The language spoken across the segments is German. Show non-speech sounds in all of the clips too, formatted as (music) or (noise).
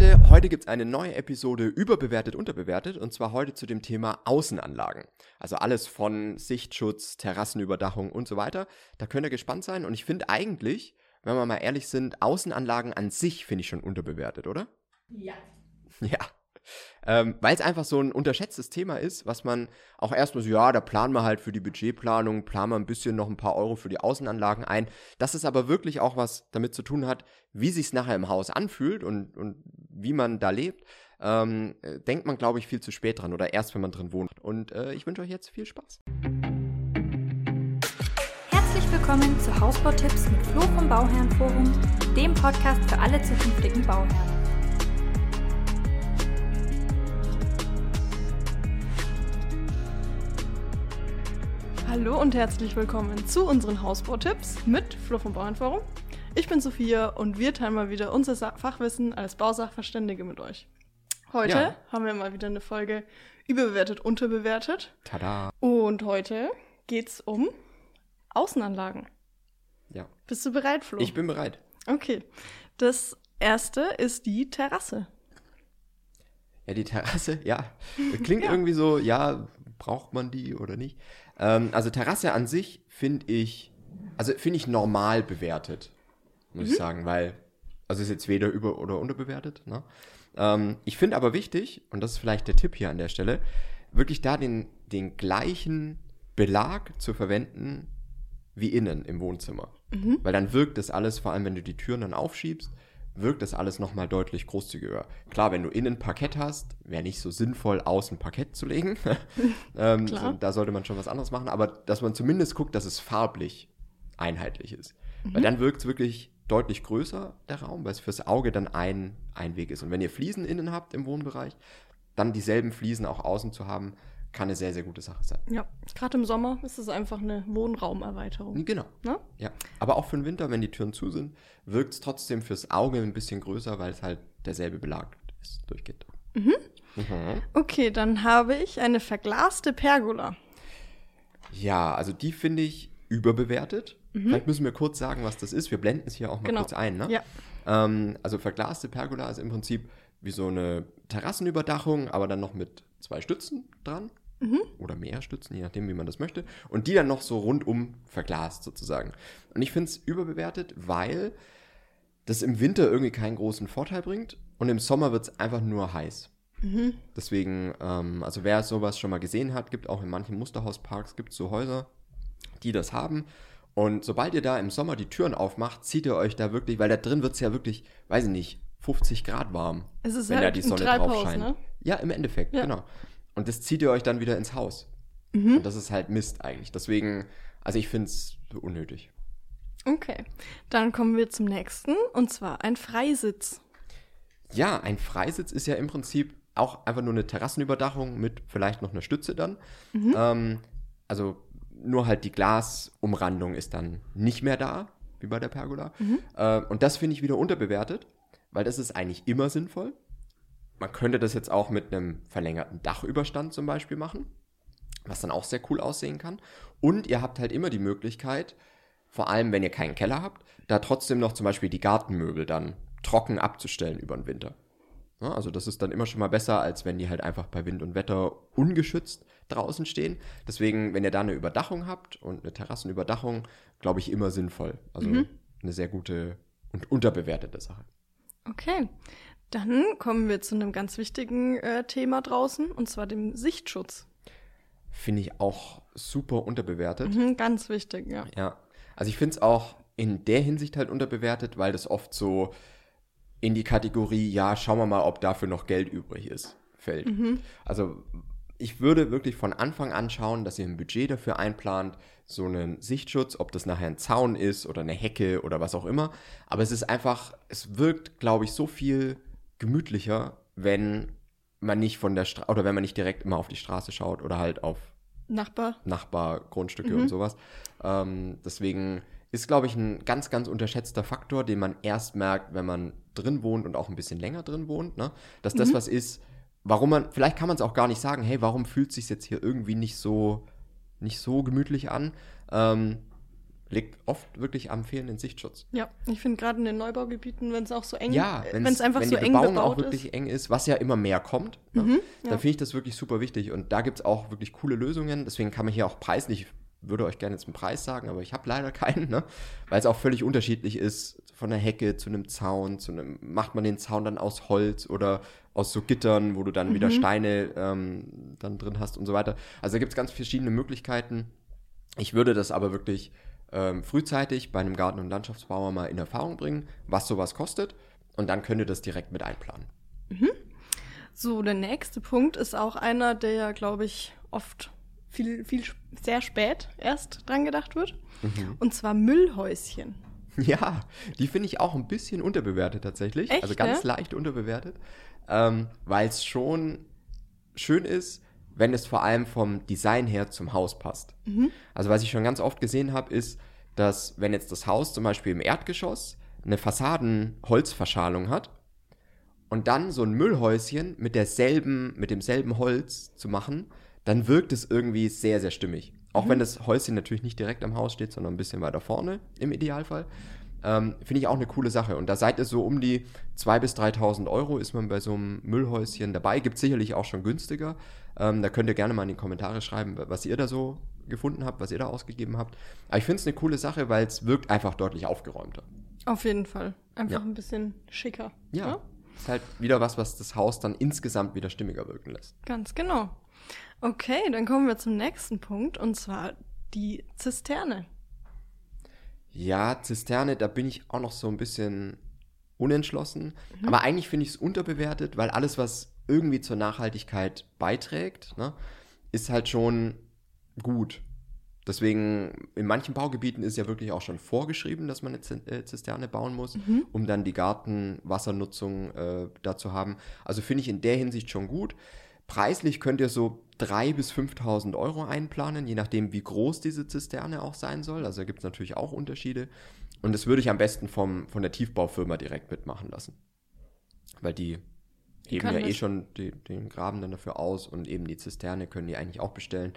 Leute, heute gibt es eine neue Episode überbewertet, unterbewertet und zwar heute zu dem Thema Außenanlagen. Also alles von Sichtschutz, Terrassenüberdachung und so weiter. Da könnt ihr gespannt sein und ich finde eigentlich, wenn wir mal ehrlich sind, Außenanlagen an sich finde ich schon unterbewertet, oder? Ja. Ja. Ähm, Weil es einfach so ein unterschätztes Thema ist, was man auch erstmal so, ja, da planen wir halt für die Budgetplanung, planen wir ein bisschen noch ein paar Euro für die Außenanlagen ein. Dass es aber wirklich auch was damit zu tun hat, wie sich nachher im Haus anfühlt und, und wie man da lebt, ähm, äh, denkt man, glaube ich, viel zu spät dran oder erst, wenn man drin wohnt. Und äh, ich wünsche euch jetzt viel Spaß. Herzlich willkommen zu Hausbautipps mit Flo vom Bauherrenforum, dem Podcast für alle zukünftigen Bauherren. Hallo und herzlich willkommen zu unseren Hausbautipps mit Flo vom Bauernforum. Ich bin Sophia und wir teilen mal wieder unser Fachwissen als Bausachverständige mit euch. Heute Ja. haben wir mal wieder eine Folge überbewertet, unterbewertet. Tada. Und heute geht's um Außenanlagen. Ja. Bist du bereit, Flo? Ich bin bereit. Okay. Das erste ist die Terrasse. Ja, die Terrasse, ja. (laughs) Klingt irgendwie so, ja, braucht man die oder nicht? Ähm, also Terrasse an sich finde ich, also finde ich normal bewertet, muss ich sagen, weil, also ist jetzt weder über- oder unterbewertet. Ne? Ähm, ich finde aber wichtig, und das ist vielleicht der Tipp hier an der Stelle, wirklich da den, den gleichen Belag zu verwenden wie innen im Wohnzimmer. Weil dann wirkt das alles, vor allem wenn du die Türen dann aufschiebst, wirkt das alles nochmal deutlich großzügiger. Klar, wenn du innen Parkett hast, wäre nicht so sinnvoll, außen Parkett zu legen. (laughs) ähm, so, da sollte man schon was anderes machen, aber dass man zumindest guckt, dass es farblich einheitlich ist. Weil dann wirkt es wirklich deutlich größer, der Raum, weil es fürs Auge dann ein, ein Weg ist. Und wenn ihr Fliesen innen habt im Wohnbereich, dann dieselben Fliesen auch außen zu haben, kann eine sehr, sehr gute Sache sein. Ja, gerade im Sommer ist es einfach eine Wohnraumerweiterung. Genau. Ne? Ja, aber auch für den Winter, wenn die Türen zu sind, wirkt es trotzdem fürs Auge ein bisschen größer, weil es halt derselbe Belag ist, durchgeht. Mhm. Okay, dann habe ich eine verglaste Pergola. Ja, also die finde ich überbewertet. Vielleicht müssen wir kurz sagen, was das ist. Wir blenden es hier auch mal Genau. kurz ein. Ne? Ja. Ähm, also verglaste Pergola ist im Prinzip wie so eine Terrassenüberdachung, aber dann noch mit zwei Stützen dran. Oder mehr Stützen, je nachdem, wie man das möchte. Und die dann noch so rundum verglast sozusagen. Und ich finde es überbewertet, weil das im Winter irgendwie keinen großen Vorteil bringt und im Sommer wird es einfach nur heiß. Deswegen, ähm, also wer sowas schon mal gesehen hat, gibt auch in manchen Musterhausparks gibt so Häuser, die das haben. Und sobald ihr da im Sommer die Türen aufmacht, zieht ihr euch da wirklich, weil da drin wird es ja wirklich, weiß ich nicht, 50 Grad warm. Es ist wenn halt da die ein Sonne drauf scheint. ne? Ja, im Endeffekt, Ja. genau. Und das zieht ihr euch dann wieder ins Haus. Mhm. Und das ist halt Mist eigentlich. Deswegen, also ich finde es unnötig. Okay, dann kommen wir zum nächsten und zwar ein Freisitz. Ja, ein Freisitz ist ja im Prinzip auch einfach nur eine Terrassenüberdachung mit vielleicht noch einer Stütze dann. Ähm, also nur halt die Glasumrandung ist dann nicht mehr da, wie bei der Pergola. Äh, und das finde ich wieder unterbewertet, weil das ist eigentlich immer sinnvoll. Man könnte das jetzt auch mit einem verlängerten Dachüberstand zum Beispiel machen, was dann auch sehr cool aussehen kann. Und ihr habt halt immer die Möglichkeit, vor allem wenn ihr keinen Keller habt, da trotzdem noch zum Beispiel die Gartenmöbel dann trocken abzustellen über den Winter. Ja, also das ist dann immer schon mal besser, als wenn die halt einfach bei Wind und Wetter ungeschützt draußen stehen. Deswegen, wenn ihr da eine Überdachung habt und eine Terrassenüberdachung, glaube ich, immer sinnvoll. Also eine sehr gute und unterbewertete Sache. Okay, dann kommen wir zu einem ganz wichtigen äh, Thema draußen und zwar dem Sichtschutz. Finde ich auch super unterbewertet. Mhm, ganz wichtig, ja. Ja, also ich finde es auch in der Hinsicht halt unterbewertet, weil das oft so in die Kategorie, ja, schauen wir mal, ob dafür noch Geld übrig ist, fällt. Also ich würde wirklich von Anfang an schauen, dass ihr ein Budget dafür einplant, so einen Sichtschutz, ob das nachher ein Zaun ist oder eine Hecke oder was auch immer. Aber es ist einfach, es wirkt, glaube ich, so viel gemütlicher, wenn man nicht von der Straße, oder wenn man nicht direkt immer auf die Straße schaut oder halt auf Nachbar. Nachbargrundstücke und sowas. Ähm, deswegen ist, glaube ich, ein ganz, ganz unterschätzter Faktor, den man erst merkt, wenn man drin wohnt und auch ein bisschen länger drin wohnt. Ne? Dass das was ist, warum man, vielleicht kann man es auch gar nicht sagen, hey, warum fühlt es sich jetzt hier irgendwie nicht so, nicht so gemütlich an? Ähm, liegt oft wirklich am fehlenden Sichtschutz. Ja, ich finde gerade in den Neubaugebieten, wenn es auch so eng Ja, wenn es einfach wenn so die eng Bebauung auch wirklich ist. eng ist, was ja immer mehr kommt, ne? Mhm, dann ja. finde ich das wirklich super wichtig. Und da gibt es auch wirklich coole Lösungen. Deswegen kann man hier auch preislich, ich würde euch gerne jetzt einen Preis sagen, aber ich habe leider (laughs) keinen, ne? weil es auch völlig unterschiedlich ist, von einer Hecke zu einem Zaun, zu einem, macht man den Zaun dann aus Holz oder aus so Gittern, wo du dann Mhm. wieder Steine ähm, dann drin hast und so weiter. Also da gibt es ganz verschiedene Möglichkeiten. Ich würde das aber wirklich ähm, frühzeitig bei einem Garten- und Landschaftsbauer mal in Erfahrung bringen, was sowas kostet. Und dann könnt ihr das direkt mit einplanen. So, der nächste Punkt ist auch einer, der ja, glaube ich, oft viel, viel, sehr spät erst dran gedacht wird. Mhm. Und zwar Müllhäuschen. Ja, die finde ich auch ein bisschen unterbewertet tatsächlich. Echt, also ganz ne? leicht unterbewertet. Ähm, Weil es schon schön ist, wenn es vor allem vom Design her zum Haus passt. Mhm. Also was ich schon ganz oft gesehen habe, ist, dass wenn jetzt das Haus zum Beispiel im Erdgeschoss eine Fassadenholzverschalung hat und dann so ein Müllhäuschen mit derselben, mit demselben Holz zu machen, dann wirkt es irgendwie sehr, sehr stimmig. Auch wenn das Häuschen natürlich nicht direkt am Haus steht, sondern ein bisschen weiter vorne im Idealfall. Ähm, Finde ich auch eine coole Sache. Und da seid ihr so um die 2.000 bis 3.000 Euro ist man bei so einem Müllhäuschen dabei. Gibt sicherlich auch schon günstiger. Ähm, da könnt ihr gerne mal in die Kommentare schreiben, was ihr da so gefunden habt, was ihr da ausgegeben habt. Aber ich finde es eine coole Sache, weil es wirkt einfach deutlich aufgeräumter. Auf jeden Fall. Einfach Ja. ein bisschen schicker. Ja, ne? ist halt wieder was, was das Haus dann insgesamt wieder stimmiger wirken lässt. Ganz genau. Okay, dann kommen wir zum nächsten Punkt und zwar die Zisterne. Ja, Zisterne, da bin ich auch noch so ein bisschen unentschlossen. Aber eigentlich finde ich es unterbewertet, weil alles, was irgendwie zur Nachhaltigkeit beiträgt, ne, ist halt schon gut. Deswegen, in manchen Baugebieten ist ja wirklich auch schon vorgeschrieben, dass man eine äh, Zisterne bauen muss, um dann die Gartenwassernutzung äh, da zu haben. Also finde ich in der Hinsicht schon gut. Preislich könnt ihr so 3.000 bis 5.000 Euro einplanen, je nachdem, wie groß diese Zisterne auch sein soll. Also da gibt es natürlich auch Unterschiede. Und das würde ich am besten vom, von der Tiefbaufirma direkt mitmachen lassen. Weil die heben ja eh schon die, den Graben dann dafür aus und eben die Zisterne können die eigentlich auch bestellen.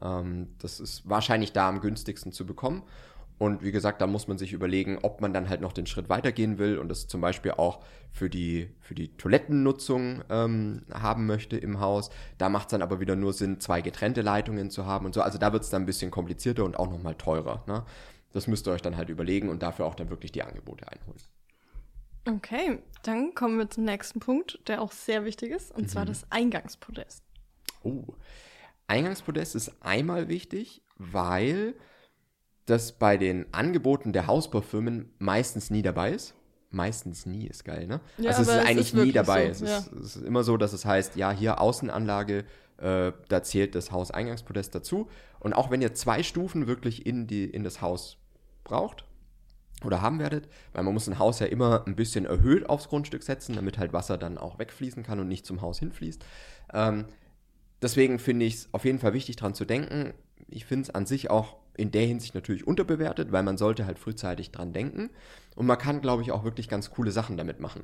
Ähm, das ist wahrscheinlich da am günstigsten zu bekommen. Und wie gesagt, da muss man sich überlegen, ob man dann halt noch den Schritt weitergehen will und das zum Beispiel auch für die, für die Toilettennutzung ähm, haben möchte im Haus. Da macht es dann aber wieder nur Sinn, zwei getrennte Leitungen zu haben und so. Also da wird es dann ein bisschen komplizierter und auch nochmal teurer. Ne? Das müsst ihr euch dann halt überlegen und dafür auch dann wirklich die Angebote einholen. Okay, dann kommen wir zum nächsten Punkt, der auch sehr wichtig ist, und Mhm. zwar das Eingangspodest. Oh. Eingangspodest ist einmal wichtig, weil das bei den Angeboten der Hausbaufirmen meistens nie dabei ist. Meistens nie ist geil, ne? Ja, also es ist es eigentlich ist nie dabei. so, es, ist, es ist immer so, dass es heißt, ja, hier Außenanlage, äh, da zählt das Hauseingangspodest dazu. Und auch wenn ihr zwei Stufen wirklich in, die, in das Haus braucht oder haben werdet, weil man muss ein Haus ja immer ein bisschen erhöht aufs Grundstück setzen, damit halt Wasser dann auch wegfließen kann und nicht zum Haus hinfließt. Ähm, deswegen finde ich es auf jeden Fall wichtig, dran zu denken. Ich finde es an sich auch in der Hinsicht natürlich unterbewertet, weil man sollte halt frühzeitig dran denken. Und man kann, glaube ich, auch wirklich ganz coole Sachen damit machen.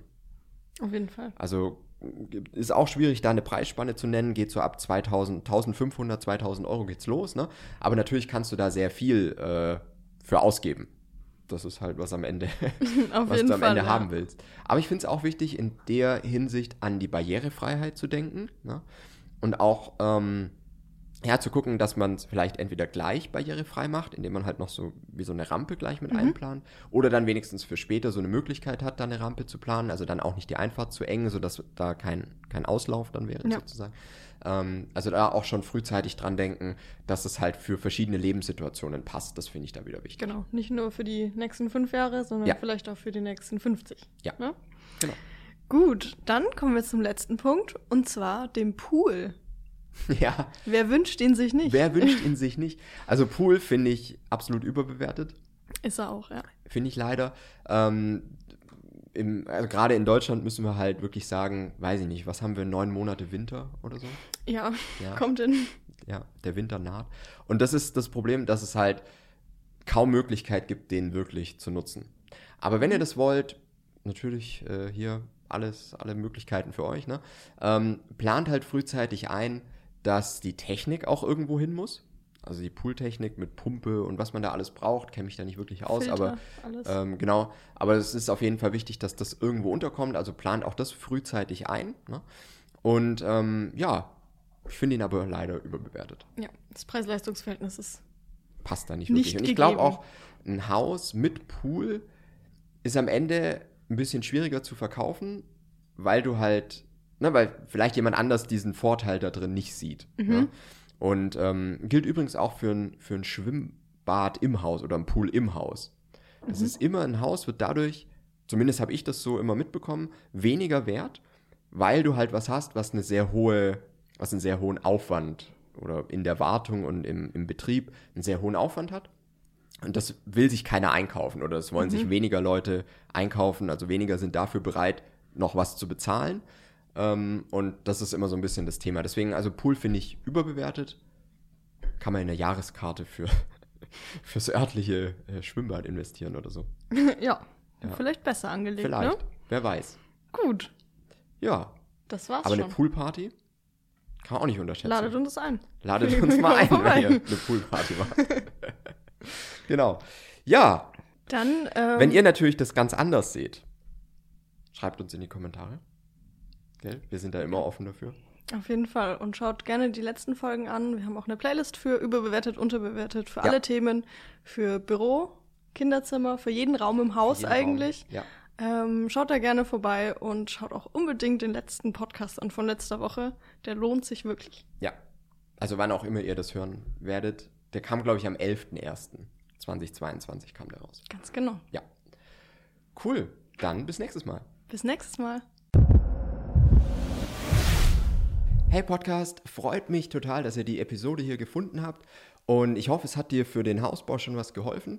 Auf jeden Fall. Also ist auch schwierig, da eine Preisspanne zu nennen. Geht so ab 2000, 1500, 2000 Euro geht's los. Ne? Aber natürlich kannst du da sehr viel äh, für ausgeben. Das ist halt, was am Ende, (laughs) (laughs) was du am Fall. Ende ja. haben willst. Aber ich finde es auch wichtig, in der Hinsicht an die Barrierefreiheit zu denken. Ne? Und auch ähm, ja, zu gucken, dass man es vielleicht entweder gleich barrierefrei macht, indem man halt noch so wie so eine Rampe gleich mit einplant, oder dann wenigstens für später so eine Möglichkeit hat, da eine Rampe zu planen, also dann auch nicht die Einfahrt zu eng, sodass da kein, kein Auslauf dann wäre Ja. sozusagen. Ähm, also da auch schon frühzeitig dran denken, dass es halt für verschiedene Lebenssituationen passt. Das finde ich da wieder wichtig. Genau, nicht nur für die nächsten fünf Jahre, sondern Ja. vielleicht auch für die nächsten 50. Ja. Ne? Genau. Gut, dann kommen wir zum letzten Punkt und zwar dem Pool. (laughs) Ja, Wer wünscht ihn sich nicht? wer wünscht ihn sich nicht? Also Pool finde ich absolut überbewertet. Ist er auch, ja. finde ich leider. Ähm, also gerade in Deutschland müssen wir halt wirklich sagen, weiß ich nicht, was haben wir, neun Monate Winter oder so? Ja, Ja. (laughs) kommt hin. Ja, der Winter naht. Und das ist das Problem, dass es halt kaum Möglichkeit gibt, den wirklich zu nutzen. Aber wenn ihr das wollt, natürlich äh, hier alles, alle Möglichkeiten für euch, ne? Ähm, plant halt frühzeitig ein, dass die Technik auch irgendwo hin muss. Also die Pooltechnik mit Pumpe und was man da alles braucht, kenne mich da nicht wirklich aus, Filter, aber ähm, genau. Aber es ist auf jeden Fall wichtig, dass das irgendwo unterkommt. Also plant auch das frühzeitig ein. Ne? Und ähm, ja, ich finde ihn aber leider überbewertet. Ja, das Preis-Leistungs-Verhältnis ist. Passt da nicht Nicht wirklich. Und ich glaube auch, ein Haus mit Pool ist am Ende ein bisschen schwieriger zu verkaufen, weil du halt, ne, weil vielleicht jemand anders diesen Vorteil da drin nicht sieht. Mhm. Ja? Und ähm, gilt übrigens auch für ein, für ein Schwimmbad im Haus oder ein Pool im Haus. Mhm. Das ist immer ein Haus, wird dadurch, zumindest habe ich das so immer mitbekommen, weniger wert, weil du halt was hast, was eine sehr hohe, was einen sehr hohen Aufwand oder in der Wartung und im, im Betrieb einen sehr hohen Aufwand hat. Und das will sich keiner einkaufen oder es wollen sich weniger Leute einkaufen, also weniger sind dafür bereit, noch was zu bezahlen. Ähm, und das ist immer so ein bisschen das Thema. Deswegen, also Pool finde ich überbewertet. Kann man in eine Jahreskarte für (laughs) fürs örtliche äh, Schwimmbad investieren oder so. (laughs) ja, Ja. vielleicht besser angelegt, Vielleicht. ne? Wer weiß. Gut, Ja. das war's Aber schon. eine Poolparty kann man auch nicht unterschätzen. Ladet uns ein. Ladet uns mal ein, wenn ihr eine Poolparty macht. (laughs) genau. Ja, Dann, ähm, wenn ihr natürlich das ganz anders seht, schreibt uns in die Kommentare. Gell? Wir sind da immer offen dafür. Auf jeden Fall. Und schaut gerne die letzten Folgen an. Wir haben auch eine Playlist für überbewertet, unterbewertet, für Ja. alle Themen, für Büro, Kinderzimmer, für jeden Raum im Haus Raum. eigentlich. Ja. Ähm, schaut da gerne vorbei und schaut auch unbedingt den letzten Podcast an von letzter Woche. Der lohnt sich wirklich. Ja. Also wann auch immer ihr das hören werdet. Der kam, glaube ich, am 11.01.2022 kam der raus. Ganz genau. Ja. Cool. Dann bis nächstes Mal. Bis nächstes Mal. Hey Podcast, freut mich total, dass ihr die Episode hier gefunden habt und ich hoffe, es hat dir für den Hausbau schon was geholfen.